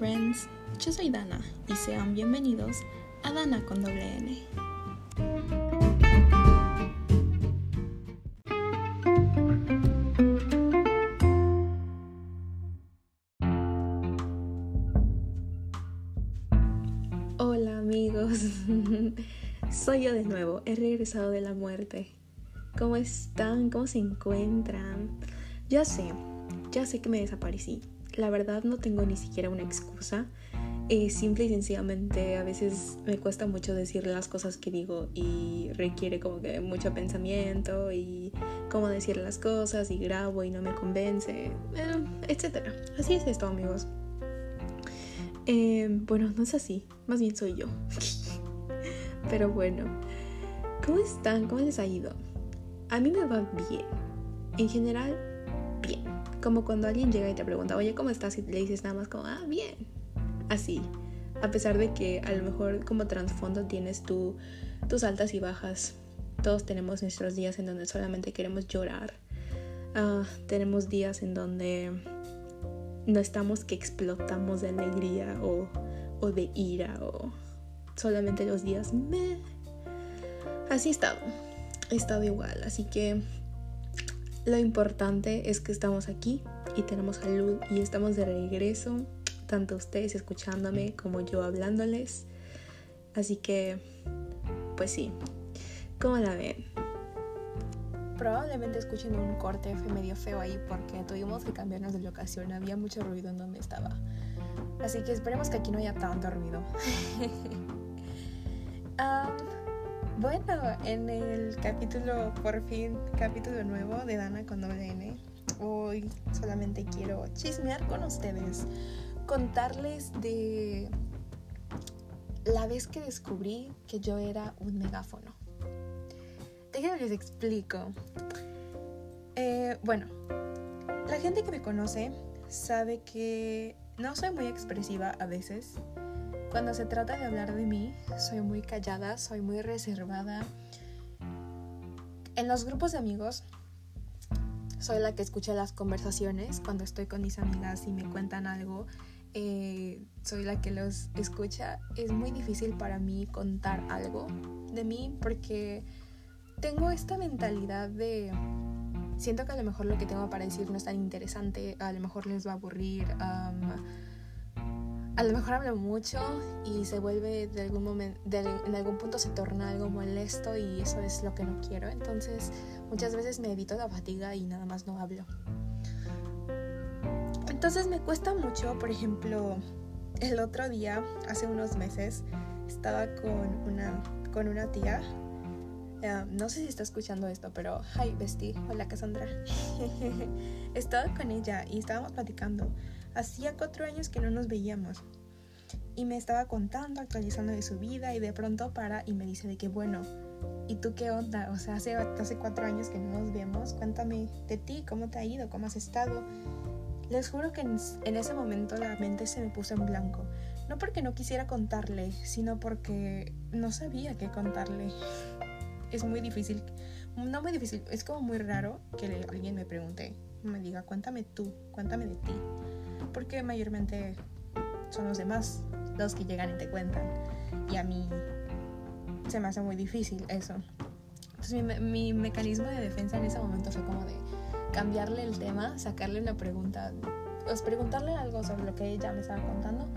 friends. Yo soy Dana y sean bienvenidos a Dana con doble N. Hola amigos, soy yo de nuevo, he regresado de la muerte. ¿Cómo están? ¿Cómo se encuentran? Ya sé, ya sé que me desaparecí. La verdad no tengo ni siquiera una excusa. Eh, simple y sencillamente a veces me cuesta mucho decir las cosas que digo y requiere como que mucho pensamiento y cómo decir las cosas y grabo y no me convence, eh, etc. Así es esto amigos. Eh, bueno, no es así, más bien soy yo. Pero bueno, ¿cómo están? ¿Cómo les ha ido? A mí me va bien. En general. Como cuando alguien llega y te pregunta, oye, ¿cómo estás? Y le dices nada más como, ah, bien. Así. A pesar de que a lo mejor como trasfondo tienes tú, tus altas y bajas. Todos tenemos nuestros días en donde solamente queremos llorar. Ah, tenemos días en donde no estamos que explotamos de alegría o, o de ira o solamente los días me... Así he estado. He estado igual. Así que lo importante es que estamos aquí y tenemos salud y estamos de regreso, tanto ustedes escuchándome como yo hablándoles. Así que, pues sí, ¿cómo la ven? Probablemente escuchen un corte medio feo ahí porque tuvimos que cambiarnos de locación, había mucho ruido en donde estaba. Así que esperemos que aquí no haya tanto ruido. Bueno, en el capítulo, por fin, capítulo nuevo de Dana con doble N, hoy solamente quiero chismear con ustedes, contarles de la vez que descubrí que yo era un megáfono. Déjenme les explico. Eh, bueno, la gente que me conoce sabe que no soy muy expresiva a veces cuando se trata de hablar de mí, soy muy callada, soy muy reservada. En los grupos de amigos, soy la que escucha las conversaciones. Cuando estoy con mis amigas y me cuentan algo, eh, soy la que los escucha. Es muy difícil para mí contar algo de mí porque tengo esta mentalidad de... Siento que a lo mejor lo que tengo para decir no es tan interesante, a lo mejor les va a aburrir a lo mejor hablo mucho y se vuelve de algún momento, en algún punto se torna algo molesto y eso es lo que no quiero. Entonces muchas veces me evito la fatiga y nada más no hablo. Entonces me cuesta mucho, por ejemplo, el otro día, hace unos meses, estaba con una, con una tía. Eh, no sé si está escuchando esto, pero hi bestie, hola Cassandra. estaba con ella y estábamos platicando Hacía cuatro años que no nos veíamos. Y me estaba contando, actualizando de su vida y de pronto para y me dice de que bueno, ¿y tú qué onda? O sea, hace, hace cuatro años que no nos vemos, cuéntame de ti, cómo te ha ido, cómo has estado. Les juro que en, en ese momento la mente se me puso en blanco. No porque no quisiera contarle, sino porque no sabía qué contarle. Es muy difícil, no muy difícil, es como muy raro que alguien me pregunte, me diga, cuéntame tú, cuéntame de ti porque mayormente son los demás los que llegan y te cuentan. Y a mí se me hace muy difícil eso. Entonces mi, mecanismo de defensa en ese momento fue como de cambiarle el tema, sacarle una pregunta, pues preguntarle algo sobre lo que ella me estaba contando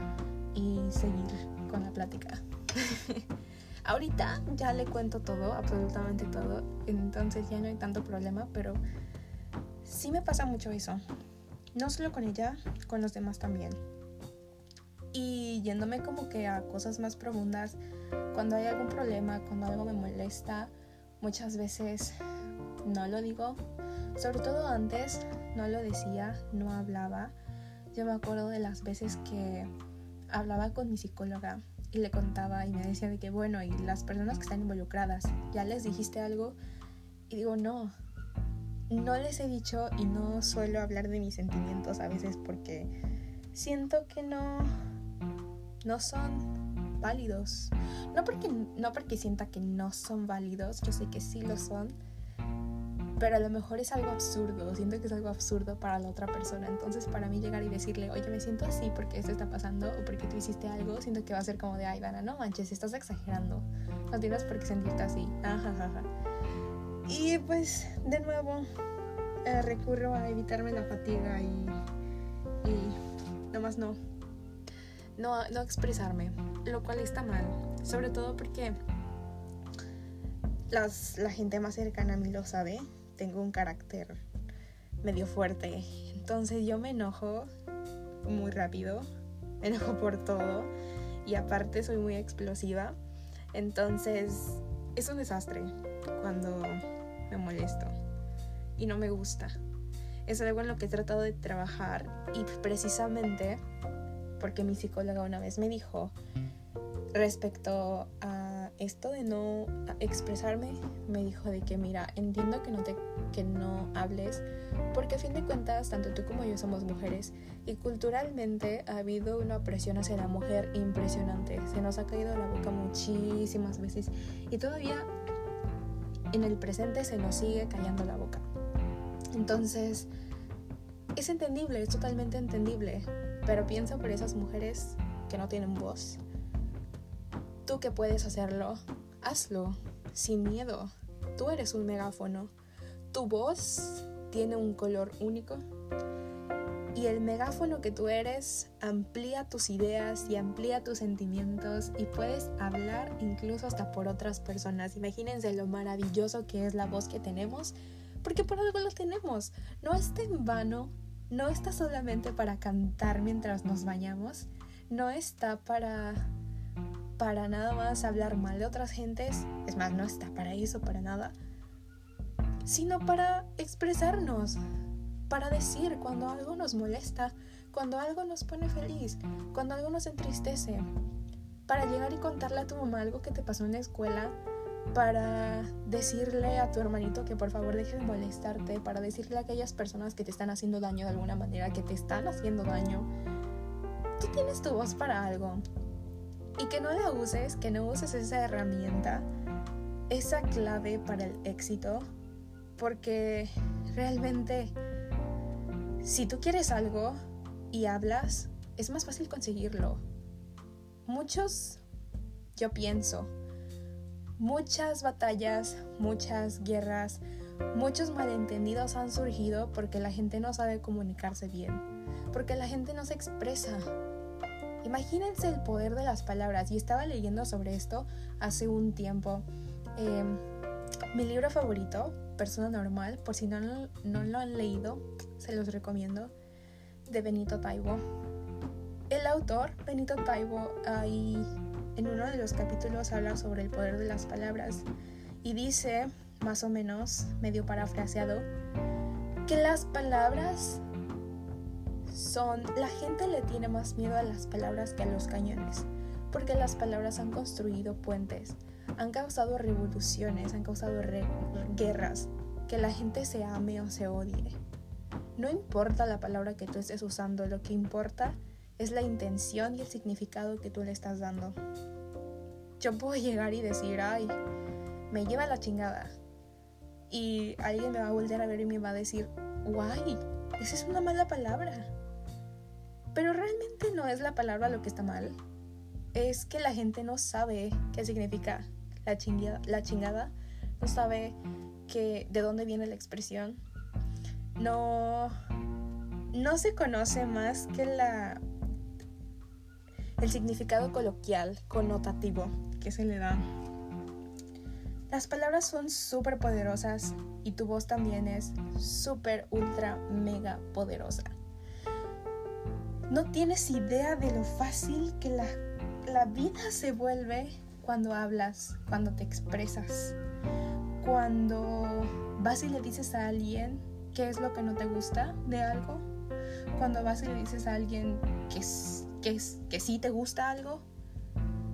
y seguir con la plática. Ahorita ya le cuento todo, absolutamente todo, entonces ya no hay tanto problema, pero sí me pasa mucho eso. No solo con ella, con los demás también. Y yéndome como que a cosas más profundas, cuando hay algún problema, cuando algo me molesta, muchas veces no lo digo. Sobre todo antes no lo decía, no hablaba. Yo me acuerdo de las veces que hablaba con mi psicóloga y le contaba y me decía de que bueno, y las personas que están involucradas, ¿ya les dijiste algo? Y digo, no, no les he dicho y no suelo hablar de mis sentimientos a veces porque siento que no no son válidos. No porque no porque sienta que no son válidos, yo sé que sí lo son, pero a lo mejor es algo absurdo, siento que es algo absurdo para la otra persona. Entonces, para mí llegar y decirle, oye, me siento así porque esto está pasando o porque tú hiciste algo, siento que va a ser como de, ay, Dana, no manches, estás exagerando. No tienes por qué sentirte así. Y pues, de nuevo, eh, recurro a evitarme la fatiga y, y nomás no, no, no expresarme, lo cual está mal, sobre todo porque las, la gente más cercana a mí lo sabe tengo un carácter medio fuerte. Entonces yo me enojo muy rápido, me enojo por todo y aparte soy muy explosiva. Entonces es un desastre cuando me molesto y no me gusta. Es algo en lo que he tratado de trabajar y precisamente porque mi psicóloga una vez me dijo respecto a esto de no expresarme me dijo de que mira, entiendo que no te que no hables porque a fin de cuentas tanto tú como yo somos mujeres y culturalmente ha habido una opresión hacia la mujer impresionante. Se nos ha caído la boca muchísimas veces y todavía en el presente se nos sigue callando la boca. Entonces, es entendible, es totalmente entendible, pero pienso por esas mujeres que no tienen voz Tú que puedes hacerlo, hazlo, sin miedo. Tú eres un megáfono. Tu voz tiene un color único. Y el megáfono que tú eres amplía tus ideas y amplía tus sentimientos y puedes hablar incluso hasta por otras personas. Imagínense lo maravilloso que es la voz que tenemos, porque por algo lo tenemos. No está en vano, no está solamente para cantar mientras nos bañamos, no está para para nada más hablar mal de otras gentes, es más, no está para eso, para nada, sino para expresarnos, para decir cuando algo nos molesta, cuando algo nos pone feliz, cuando algo nos entristece, para llegar y contarle a tu mamá algo que te pasó en la escuela, para decirle a tu hermanito que por favor deje de molestarte, para decirle a aquellas personas que te están haciendo daño de alguna manera, que te están haciendo daño. Tú tienes tu voz para algo y que no la uses, que no uses esa herramienta, esa clave para el éxito, porque realmente si tú quieres algo y hablas, es más fácil conseguirlo. Muchos, yo pienso, muchas batallas, muchas guerras, muchos malentendidos han surgido porque la gente no sabe comunicarse bien, porque la gente no se expresa, Imagínense el poder de las palabras. Y estaba leyendo sobre esto hace un tiempo. Em, mi libro favorito, Persona Normal, por si no, no lo han leído, se los recomiendo, de Benito Taibo. El autor, Benito Taibo, ahí en uno de los capítulos habla sobre el poder de las palabras y dice, más o menos, medio parafraseado, que las palabras son, la gente le tiene más miedo a las palabras que a los cañones, porque las palabras han construido puentes, han causado revoluciones, han causado guerras, que la gente se ame o se odie. No importa la palabra que tú estés usando, lo que importa es la intención y el significado que tú le estás dando. Yo puedo llegar y decir, ay, me lleva la chingada. Y alguien me va a volver a ver y me va a decir, guay, esa es una mala palabra. Pero realmente no es la palabra lo que está mal. Es que la gente no sabe qué significa la chingada, la chingada. no sabe que, de dónde viene la expresión. No, no se conoce más que la, el significado coloquial, connotativo que se le da. Las palabras son súper poderosas y tu voz también es súper, ultra, mega poderosa. No tienes idea de lo fácil que la, vida se vuelve cuando hablas, cuando te expresas, cuando vas y le dices a alguien qué es lo que no te gusta de algo, cuando vas y le dices a alguien que, que, que sí te gusta algo,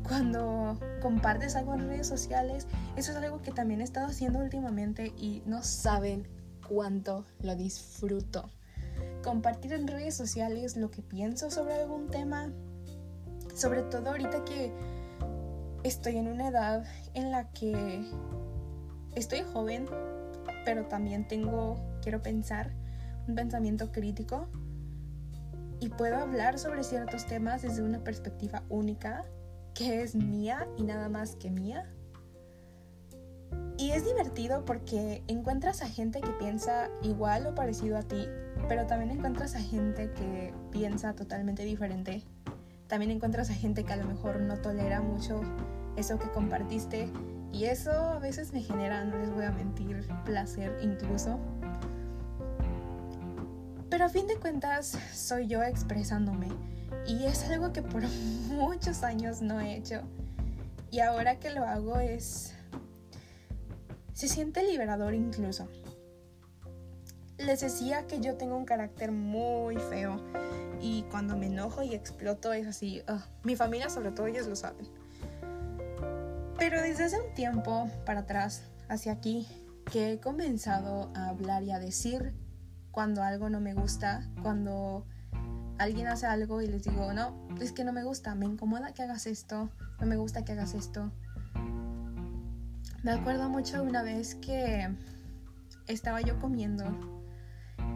cuando compartes algo en redes sociales, eso es algo que también he estado haciendo últimamente y no saben cuánto lo disfruto. Compartir en redes sociales lo que pienso sobre algún tema, sobre todo ahorita que estoy en una edad en la que estoy joven, pero también tengo, quiero pensar, un pensamiento crítico y puedo hablar sobre ciertos temas desde una perspectiva única que es mía y nada más que mía. Y es divertido porque encuentras a gente que piensa igual o parecido a ti, pero también encuentras a gente que piensa totalmente diferente. También encuentras a gente que a lo mejor no tolera mucho eso que compartiste y eso a veces me genera, no les voy a mentir, placer incluso. Pero a fin de cuentas soy yo expresándome y es algo que por muchos años no he hecho. Y ahora que lo hago es... Se siente liberador incluso. Les decía que yo tengo un carácter muy feo y cuando me enojo y exploto es así. mi familia sobre todo ellos lo saben. Pero desde hace un tiempo para atrás, hacia aquí, que he comenzado a hablar y a decir cuando algo no me gusta, cuando alguien hace algo y les digo, no, es que no me gusta, me incomoda que hagas esto, no me gusta que hagas esto. Me acuerdo mucho una vez que estaba yo comiendo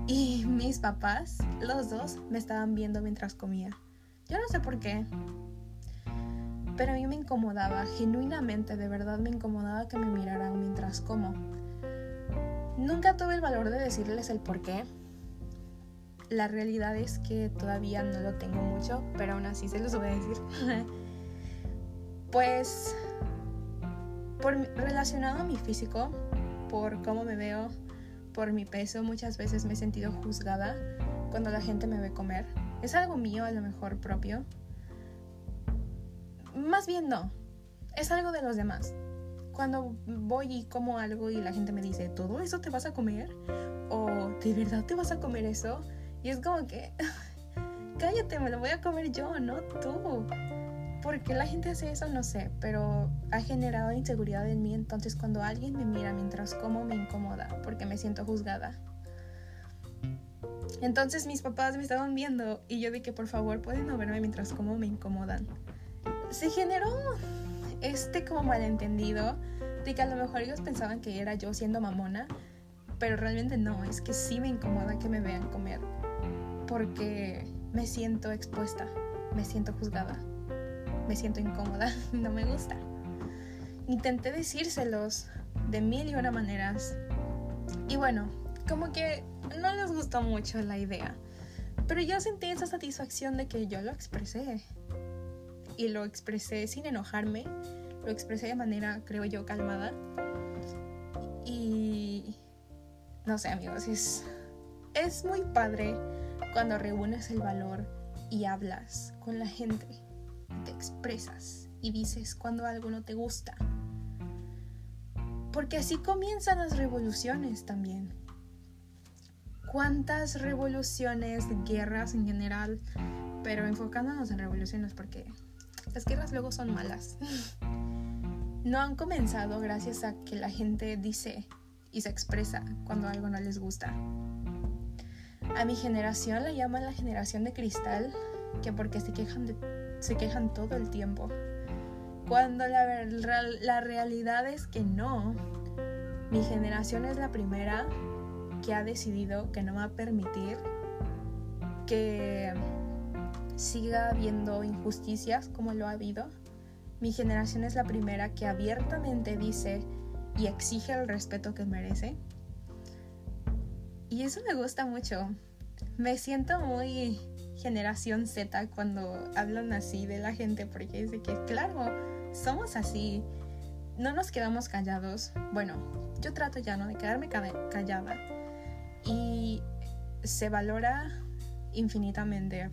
y mis papás, los dos, me estaban viendo mientras comía. Yo no sé por qué, pero a mí me incomodaba, genuinamente, de verdad me incomodaba que me miraran mientras como. Nunca tuve el valor de decirles el por qué. La realidad es que todavía no lo tengo mucho, pero aún así se los voy a decir. pues, por, relacionado a mi físico, por cómo me veo, por mi peso, muchas veces me he sentido juzgada cuando la gente me ve comer. Es algo mío, a lo mejor propio, más bien no, es algo de los demás. Cuando voy y como algo y la gente me dice, ¿todo eso te vas a comer? ¿O de verdad te vas a comer eso? Y es como que, cállate, me lo voy a comer yo, no tú. ¿Por qué la gente hace eso? No sé, pero ha generado inseguridad en mí. Entonces cuando alguien me mira mientras como me incomoda porque me siento juzgada. Entonces mis papás me estaban viendo y yo que por favor pueden no verme mientras como me incomodan se generó este como malentendido de que a lo mejor ellos pensaban que era yo siendo mamona, pero realmente no, es que sí me incomoda que me vean comer, porque me siento expuesta, me siento juzgada, me siento incómoda, no me gusta. Intenté decírselos de mil y una maneras, y bueno, como que no les gustó mucho la idea, pero yo sentí esa satisfacción de que yo lo expresé y lo expresé sin enojarme, lo expresé de manera, creo yo, calmada. Y no sé, amigos, es, es muy padre cuando reúnes el valor y hablas con la gente, te expresas y dices cuando algo no te gusta. Porque así comienzan las revoluciones también. ¿Cuántas revoluciones, guerras en general? Pero enfocándonos en revoluciones porque las guerras luego son malas. No han comenzado gracias a que la gente dice y se expresa cuando algo no les gusta. A mi generación la llaman la generación de cristal, que porque se quejan, se quejan todo el tiempo. Cuando la, la realidad es que no. Mi generación es la primera que ha decidido que no va a permitir que siga habiendo injusticias como lo ha habido. Mi generación es la primera que abiertamente dice y exige el respeto que merece. Y eso me gusta mucho. Me siento muy generación Z cuando hablan así de la gente porque dice que claro, somos así. No nos quedamos callados. Bueno, yo trato ya no de quedarme callada. Y se valora infinitamente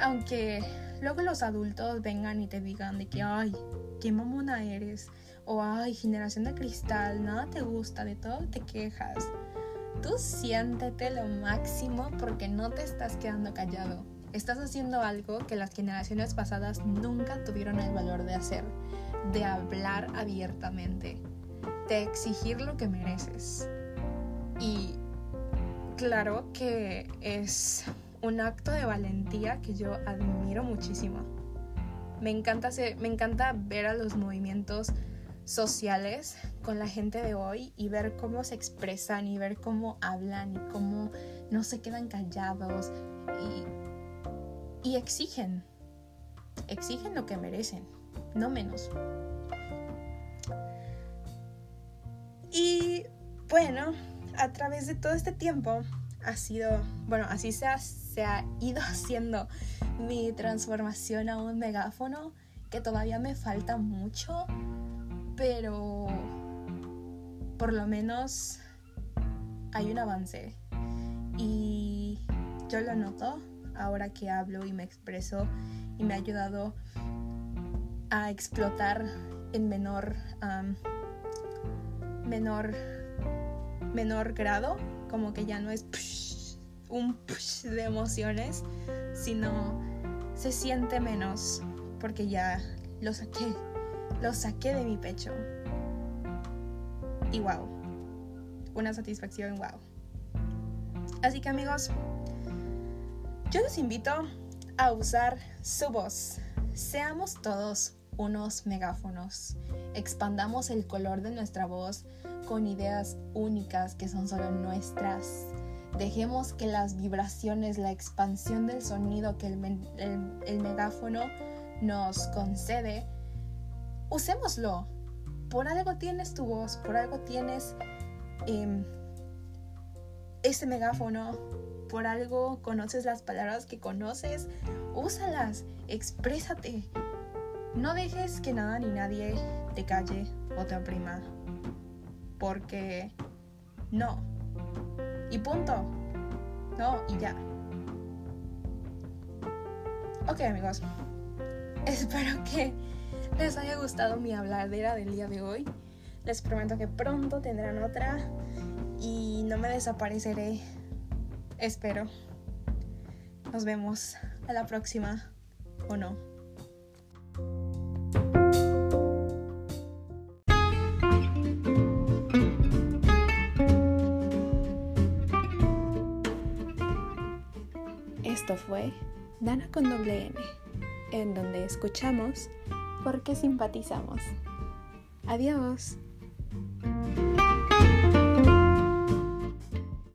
aunque luego los adultos vengan y te digan de que, ay, qué mamona eres, o ay, generación de cristal, nada te gusta, de todo te quejas. Tú siéntete lo máximo porque no te estás quedando callado. Estás haciendo algo que las generaciones pasadas nunca tuvieron el valor de hacer, de hablar abiertamente, de exigir lo que mereces. Y claro que es un acto de valentía que yo admiro muchísimo. Me encanta, me encanta ver a los movimientos sociales con la gente de hoy y ver cómo se expresan y ver cómo hablan y cómo no se quedan callados y, y exigen, exigen lo que merecen, no menos. Y bueno, a través de todo este tiempo ha sido, bueno, así se ha, se ha ido haciendo mi transformación a un megáfono que todavía me falta mucho, pero por lo menos hay un avance. Y yo lo noto ahora que hablo y me expreso y me ha ayudado a explotar en menor, menor, menor grado, como que ya no es un de emociones, sino se siente menos porque ya lo saqué, lo saqué de mi pecho. Y wow, una satisfacción, wow. Así que amigos, yo los invito a usar su voz. Seamos todos unos megáfonos. Expandamos el color de nuestra voz con ideas únicas que son solo nuestras. Dejemos que las vibraciones, la expansión del sonido que el, megáfono nos concede, usémoslo. Por algo tienes tu voz, por algo tienes eh, ese megáfono, por algo conoces las palabras que conoces, úsalas, exprésate. No dejes que nada ni nadie te calle o te oprima. Porque no. Y punto. No, y ya. Ok amigos. Espero que les haya gustado mi habladera del día de hoy. Les prometo que pronto tendrán otra y no me desapareceré. Espero. Nos vemos a la próxima o no. Fue Dana con doble N, en donde escuchamos porque simpatizamos. Adiós.